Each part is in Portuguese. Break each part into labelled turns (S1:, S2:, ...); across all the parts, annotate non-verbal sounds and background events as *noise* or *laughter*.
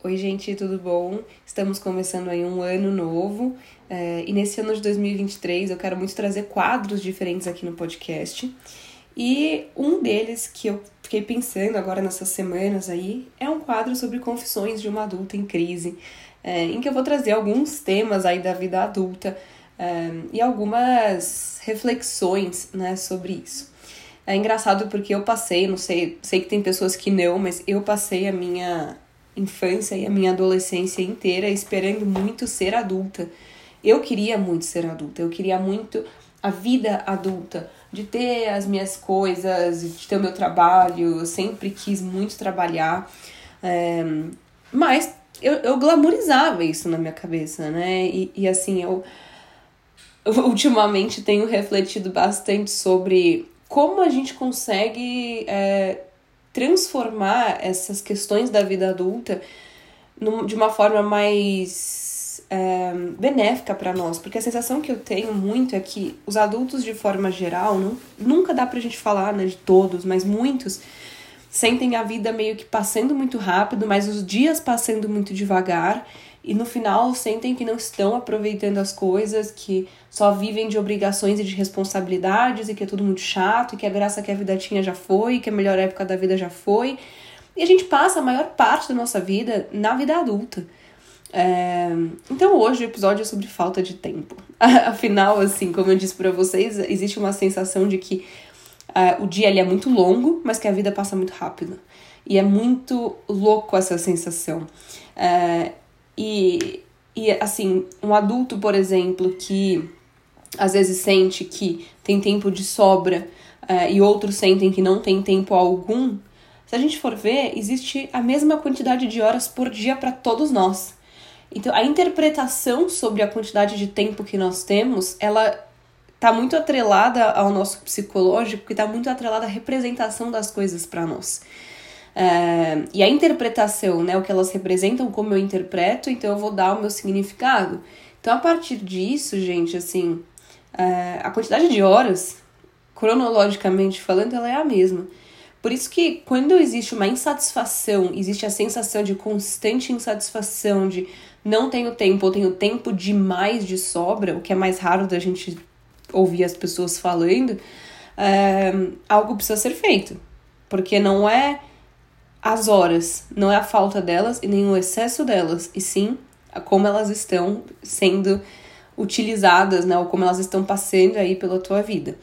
S1: Oi, gente, tudo bom? Estamos começando aí um ano novo é, e nesse ano de 2023 eu quero muito trazer quadros diferentes aqui no podcast. E um deles que eu fiquei pensando agora nessas semanas aí é um quadro sobre confissões de uma adulta em crise, é, em que eu vou trazer alguns temas aí da vida adulta é, e algumas reflexões né, sobre isso. É engraçado porque eu passei, não sei, sei que tem pessoas que não, mas eu passei a minha infância e a minha adolescência inteira esperando muito ser adulta. Eu queria muito ser adulta, eu queria muito a vida adulta, de ter as minhas coisas, de ter o meu trabalho, eu sempre quis muito trabalhar, é, mas eu, eu glamourizava isso na minha cabeça, né? E, e assim, eu, eu *laughs* ultimamente tenho refletido bastante sobre como a gente consegue é, transformar essas questões da vida adulta de uma forma mais é, benéfica para nós, porque a sensação que eu tenho muito é que os adultos, de forma geral, não, nunca dá pra gente falar né, de todos, mas muitos sentem a vida meio que passando muito rápido, mas os dias passando muito devagar e no final sentem que não estão aproveitando as coisas, que só vivem de obrigações e de responsabilidades e que é tudo muito chato, e que a graça que a vida tinha já foi, que a melhor época da vida já foi. E a gente passa a maior parte da nossa vida na vida adulta. É... Então hoje o episódio é sobre falta de tempo. *laughs* Afinal, assim, como eu disse para vocês, existe uma sensação de que uh, o dia ele é muito longo, mas que a vida passa muito rápido. E é muito louco essa sensação. Uh, e, e assim, um adulto, por exemplo, que às vezes sente que tem tempo de sobra uh, e outros sentem que não tem tempo algum, se a gente for ver, existe a mesma quantidade de horas por dia para todos nós. Então, a interpretação sobre a quantidade de tempo que nós temos, ela tá muito atrelada ao nosso psicológico, que tá muito atrelada à representação das coisas para nós. É, e a interpretação, né, o que elas representam, como eu interpreto, então eu vou dar o meu significado. Então, a partir disso, gente, assim, é, a quantidade de horas, cronologicamente falando, ela é a mesma. Por isso que quando existe uma insatisfação, existe a sensação de constante insatisfação, de não tenho tempo ou tenho tempo demais de sobra, o que é mais raro da gente ouvir as pessoas falando, é, algo precisa ser feito. Porque não é as horas, não é a falta delas e nem o excesso delas, e sim como elas estão sendo utilizadas, né, ou como elas estão passando aí pela tua vida.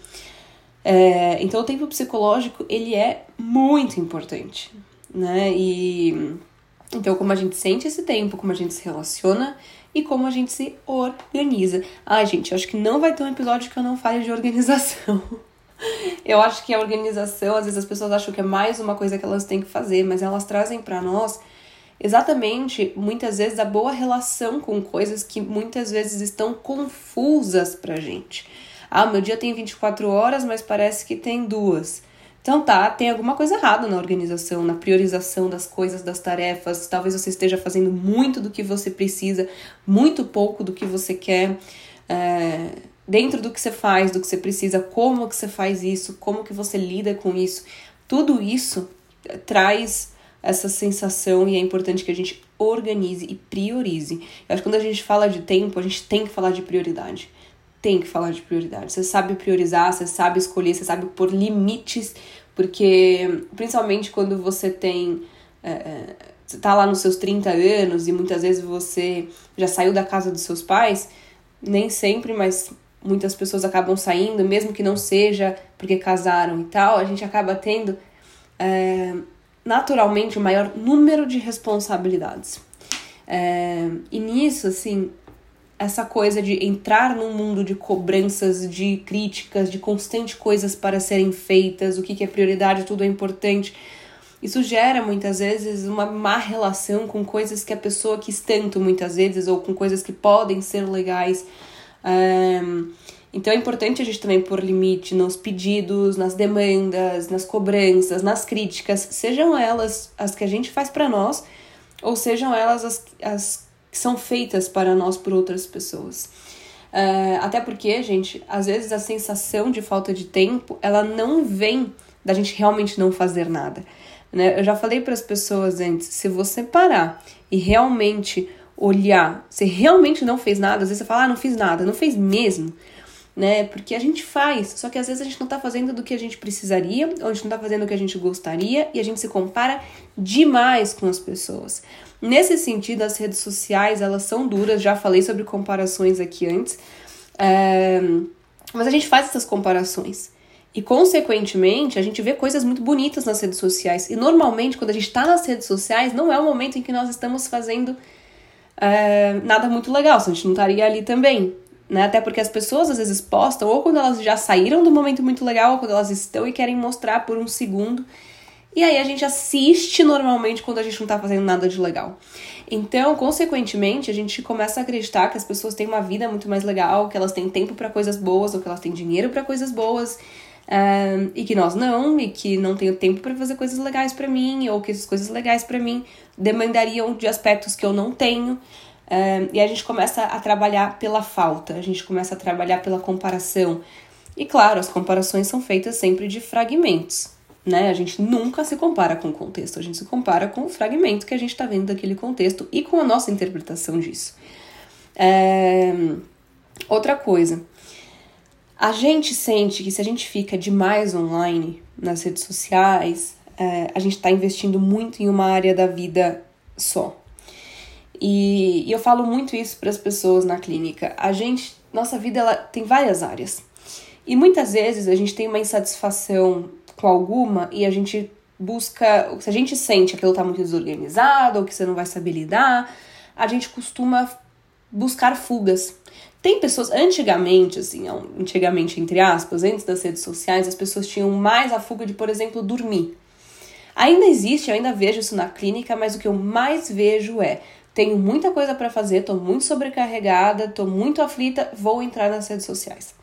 S1: É, então o tempo psicológico ele é muito importante, né? E então como a gente sente esse tempo, como a gente se relaciona e como a gente se organiza. Ai, gente, acho que não vai ter um episódio que eu não fale de organização. *laughs* *laughs* Eu acho que a organização, às vezes as pessoas acham que é mais uma coisa que elas têm que fazer, mas elas trazem para nós exatamente muitas vezes a boa relação com coisas que muitas vezes estão confusas pra gente. Ah, meu dia tem 24 horas, mas parece que tem duas. Então tá, tem alguma coisa errada na organização, na priorização das coisas, das tarefas. Talvez você esteja fazendo muito do que você precisa, muito pouco do que você quer. É dentro do que você faz, do que você precisa, como que você faz isso, como que você lida com isso. Tudo isso traz essa sensação e é importante que a gente organize e priorize. Eu acho que quando a gente fala de tempo, a gente tem que falar de prioridade. Tem que falar de prioridade. Você sabe priorizar, você sabe escolher, você sabe pôr limites, porque principalmente quando você tem. É, você tá lá nos seus 30 anos e muitas vezes você já saiu da casa dos seus pais, nem sempre, mas muitas pessoas acabam saindo, mesmo que não seja porque casaram e tal, a gente acaba tendo é, naturalmente o maior número de responsabilidades. É, e nisso, assim, essa coisa de entrar num mundo de cobranças, de críticas, de constante coisas para serem feitas, o que, que é prioridade, tudo é importante. Isso gera muitas vezes uma má relação com coisas que a pessoa quis tanto, muitas vezes, ou com coisas que podem ser legais. Um, então é importante a gente também pôr limite nos pedidos, nas demandas, nas cobranças, nas críticas, sejam elas as que a gente faz para nós, ou sejam elas as, as que são feitas para nós por outras pessoas. Uh, até porque, gente, às vezes a sensação de falta de tempo, ela não vem da gente realmente não fazer nada. Né? Eu já falei para as pessoas antes, se você parar e realmente olhar, você realmente não fez nada, às vezes você fala, ah, não fiz nada, não fez mesmo, né? Porque a gente faz, só que às vezes a gente não tá fazendo do que a gente precisaria, ou a gente não tá fazendo o que a gente gostaria, e a gente se compara demais com as pessoas. Nesse sentido, as redes sociais, elas são duras, já falei sobre comparações aqui antes, é... mas a gente faz essas comparações. E, consequentemente, a gente vê coisas muito bonitas nas redes sociais. E, normalmente, quando a gente está nas redes sociais, não é o momento em que nós estamos fazendo nada muito legal, se a gente não estaria ali também. Né? Até porque as pessoas às vezes postam ou quando elas já saíram do momento muito legal, ou quando elas estão e querem mostrar por um segundo. E aí a gente assiste normalmente quando a gente não tá fazendo nada de legal. Então, consequentemente, a gente começa a acreditar que as pessoas têm uma vida muito mais legal, que elas têm tempo para coisas boas, ou que elas têm dinheiro para coisas boas, e que nós não, e que não tenho tempo para fazer coisas legais para mim, ou que essas coisas legais para mim demandariam de aspectos que eu não tenho. E a gente começa a trabalhar pela falta, a gente começa a trabalhar pela comparação. E claro, as comparações são feitas sempre de fragmentos né? A gente nunca se compara com o contexto, a gente se compara com o fragmento que a gente está vendo daquele contexto e com a nossa interpretação disso. Outra coisa, a gente sente que se a gente fica demais online nas redes sociais, é, a gente está investindo muito em uma área da vida só. E, e eu falo muito isso para as pessoas na clínica. A gente, nossa vida, ela tem várias áreas. E muitas vezes a gente tem uma insatisfação com alguma e a gente busca, se a gente sente que aquilo tá muito desorganizado ou que você não vai saber lidar, a gente costuma buscar fugas. Tem pessoas, antigamente, assim, antigamente, entre aspas, antes das redes sociais, as pessoas tinham mais a fuga de, por exemplo, dormir. Ainda existe, eu ainda vejo isso na clínica, mas o que eu mais vejo é: tenho muita coisa para fazer, tô muito sobrecarregada, tô muito aflita, vou entrar nas redes sociais.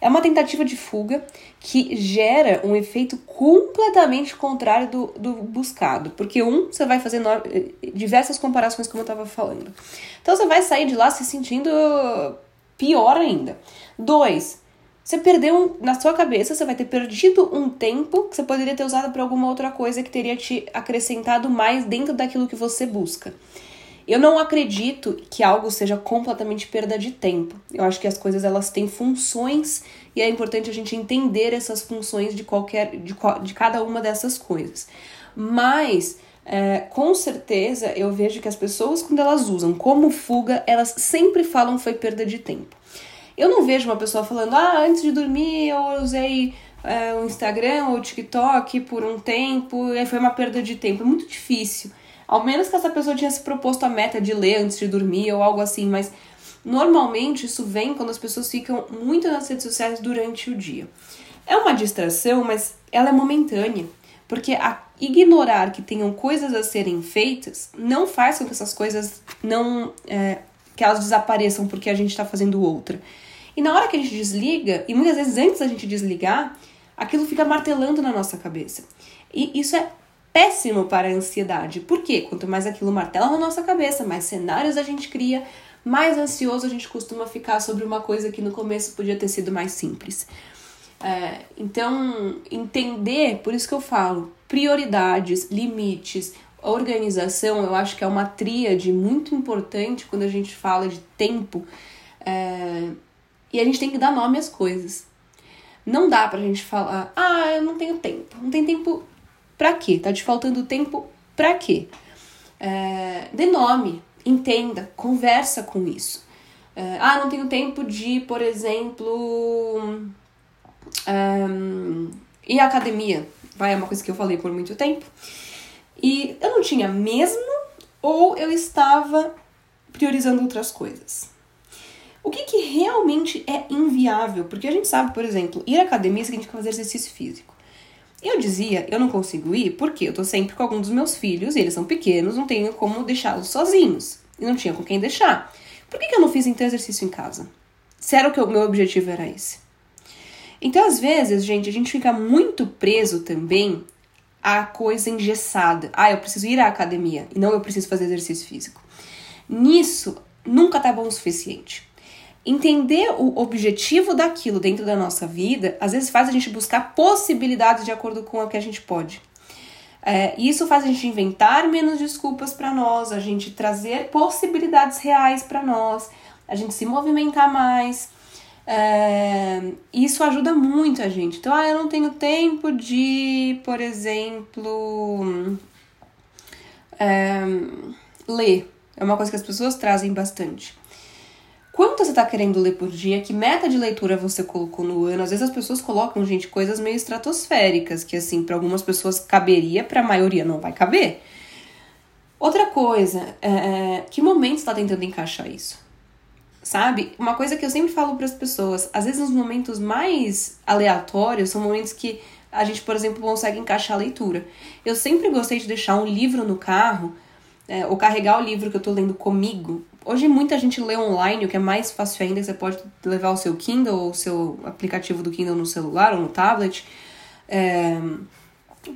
S1: É uma tentativa de fuga que gera um efeito completamente contrário do, do buscado. Porque, um, você vai fazer diversas comparações, como eu estava falando. Então, você vai sair de lá se sentindo pior ainda. Dois, você perdeu um, na sua cabeça, você vai ter perdido um tempo que você poderia ter usado para alguma outra coisa que teria te acrescentado mais dentro daquilo que você busca. Eu não acredito que algo seja completamente perda de tempo. Eu acho que as coisas elas têm funções e é importante a gente entender essas funções de qualquer de, de cada uma dessas coisas. Mas é, com certeza eu vejo que as pessoas quando elas usam como fuga, elas sempre falam foi perda de tempo. Eu não vejo uma pessoa falando, ah, antes de dormir eu usei é, o Instagram ou o TikTok por um tempo e foi uma perda de tempo. É muito difícil. Ao menos que essa pessoa tinha se proposto a meta de ler antes de dormir ou algo assim, mas normalmente isso vem quando as pessoas ficam muito nas redes sociais durante o dia. É uma distração, mas ela é momentânea, porque a ignorar que tenham coisas a serem feitas não faz com que essas coisas não é, que elas desapareçam porque a gente está fazendo outra. E na hora que a gente desliga, e muitas vezes antes da gente desligar, aquilo fica martelando na nossa cabeça. E isso é péssimo para a ansiedade. Por quê? Quanto mais aquilo martela na nossa cabeça, mais cenários a gente cria, mais ansioso a gente costuma ficar sobre uma coisa que no começo podia ter sido mais simples. É, então, entender, por isso que eu falo, prioridades, limites, organização, eu acho que é uma tríade muito importante quando a gente fala de tempo. É, e a gente tem que dar nome às coisas. Não dá pra gente falar, ah, eu não tenho tempo. Não tem tempo Pra quê? Tá te faltando tempo pra quê? É, dê nome, entenda, conversa com isso. É, ah, não tenho tempo de, por exemplo, um, ir à academia. Vai, é uma coisa que eu falei por muito tempo. E eu não tinha mesmo, ou eu estava priorizando outras coisas. O que, que realmente é inviável? Porque a gente sabe, por exemplo, ir à academia significa fazer exercício físico. Eu dizia, eu não consigo ir porque eu tô sempre com algum dos meus filhos e eles são pequenos, não tenho como deixá-los sozinhos. E não tinha com quem deixar. Por que, que eu não fiz então exercício em casa? Se era que o meu objetivo era esse. Então, às vezes, gente, a gente fica muito preso também à coisa engessada. Ah, eu preciso ir à academia e não eu preciso fazer exercício físico. Nisso, nunca tá bom o suficiente entender o objetivo daquilo dentro da nossa vida, às vezes faz a gente buscar possibilidades de acordo com o que a gente pode. É, isso faz a gente inventar menos desculpas para nós, a gente trazer possibilidades reais para nós, a gente se movimentar mais. É, isso ajuda muito a gente. Então, ah, eu não tenho tempo de, por exemplo, é, ler. É uma coisa que as pessoas trazem bastante. Quanto você está querendo ler por dia? Que meta de leitura você colocou no ano? Às vezes as pessoas colocam, gente, coisas meio estratosféricas, que assim, para algumas pessoas caberia, para a maioria não vai caber. Outra coisa, é, é que momento está tentando encaixar isso? Sabe? Uma coisa que eu sempre falo para as pessoas, às vezes nos momentos mais aleatórios, são momentos que a gente, por exemplo, consegue encaixar a leitura. Eu sempre gostei de deixar um livro no carro, é, ou carregar o livro que eu tô lendo comigo. Hoje muita gente lê online, o que é mais fácil ainda, você pode levar o seu Kindle ou o seu aplicativo do Kindle no celular ou no tablet. É,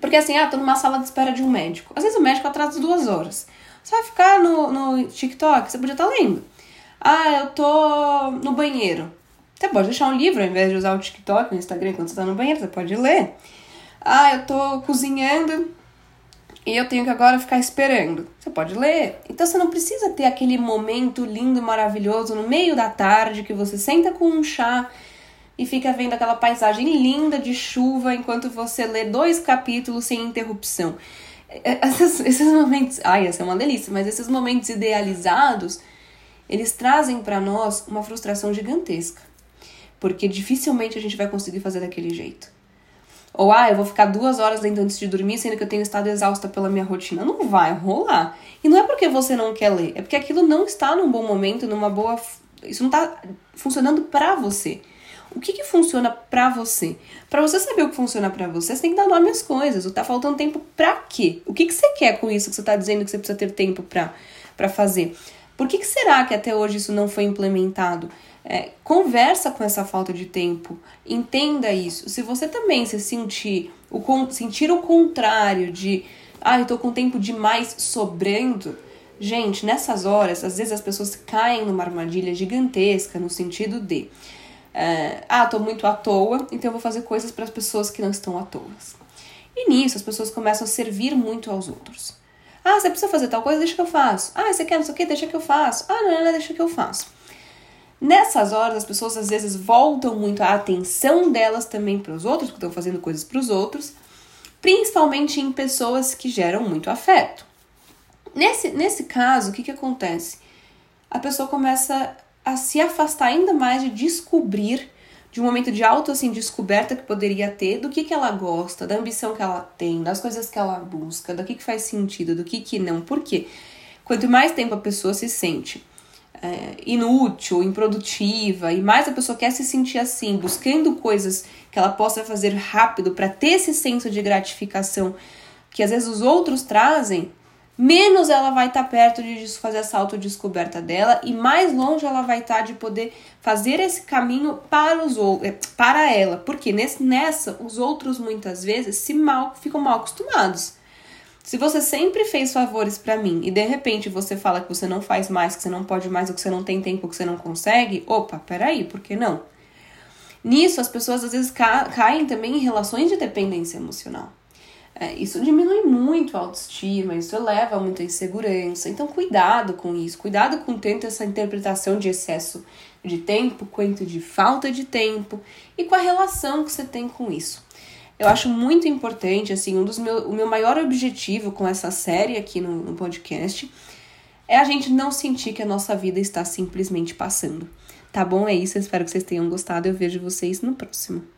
S1: porque assim, ah, tô numa sala de espera de um médico. Às vezes o médico atrasa duas horas. Você vai ficar no, no TikTok, você podia estar tá lendo. Ah, eu tô no banheiro. Você pode deixar um livro ao invés de usar o TikTok, o Instagram quando você tá no banheiro, você pode ler. Ah, eu tô cozinhando e eu tenho que agora ficar esperando. Você pode ler. Então você não precisa ter aquele momento lindo, maravilhoso no meio da tarde que você senta com um chá e fica vendo aquela paisagem linda de chuva enquanto você lê dois capítulos sem interrupção. É, *laughs* esses, esses momentos, ai, essa é uma delícia, mas esses momentos idealizados, eles trazem para nós uma frustração gigantesca, porque dificilmente a gente vai conseguir fazer daquele jeito. Ou, ah, eu vou ficar duas horas lendo antes de dormir, sendo que eu tenho estado exausta pela minha rotina. Não vai rolar. E não é porque você não quer ler, é porque aquilo não está num bom momento, numa boa. Isso não está funcionando para você. O que, que funciona para você? Para você saber o que funciona para você, você tem que dar nome às coisas. O tá faltando tempo para quê? O que, que você quer com isso que você tá dizendo que você precisa ter tempo para fazer? Por que, que será que até hoje isso não foi implementado? É, conversa com essa falta de tempo, entenda isso. Se você também se sentir o, sentir o contrário de ah, eu tô com tempo demais sobrando, gente, nessas horas, às vezes as pessoas caem numa armadilha gigantesca no sentido de é, ah, tô muito à toa, então eu vou fazer coisas para as pessoas que não estão à toa. E nisso as pessoas começam a servir muito aos outros. Ah, você precisa fazer tal coisa, deixa que eu faço. Ah, você quer não sei o que, deixa que eu faço. Ah, não, não, deixa que eu faço. Nessas horas, as pessoas às vezes voltam muito a atenção delas também para os outros, que estão fazendo coisas para os outros, principalmente em pessoas que geram muito afeto. Nesse, nesse caso, o que, que acontece? A pessoa começa a se afastar ainda mais de descobrir, de um momento de auto assim, descoberta que poderia ter, do que, que ela gosta, da ambição que ela tem, das coisas que ela busca, do que, que faz sentido, do que, que não. Por quê? Quanto mais tempo a pessoa se sente é, inútil, improdutiva, e mais a pessoa quer se sentir assim, buscando coisas que ela possa fazer rápido para ter esse senso de gratificação que às vezes os outros trazem, menos ela vai estar tá perto de fazer essa autodescoberta dela e mais longe ela vai estar tá de poder fazer esse caminho para os é, para ela, porque nesse, nessa os outros muitas vezes se mal ficam mal acostumados. Se você sempre fez favores para mim e de repente você fala que você não faz mais, que você não pode mais, ou que você não tem tempo, que você não consegue, opa, peraí, por que não? Nisso, as pessoas às vezes ca caem também em relações de dependência emocional. É, isso diminui muito a autoestima, isso eleva muita insegurança. Então, cuidado com isso, cuidado com tanto essa interpretação de excesso de tempo quanto de falta de tempo e com a relação que você tem com isso. Eu acho muito importante, assim, um dos meu, o meu maior objetivo com essa série aqui no, no podcast é a gente não sentir que a nossa vida está simplesmente passando. Tá bom? É isso. Eu espero que vocês tenham gostado. Eu vejo vocês no próximo.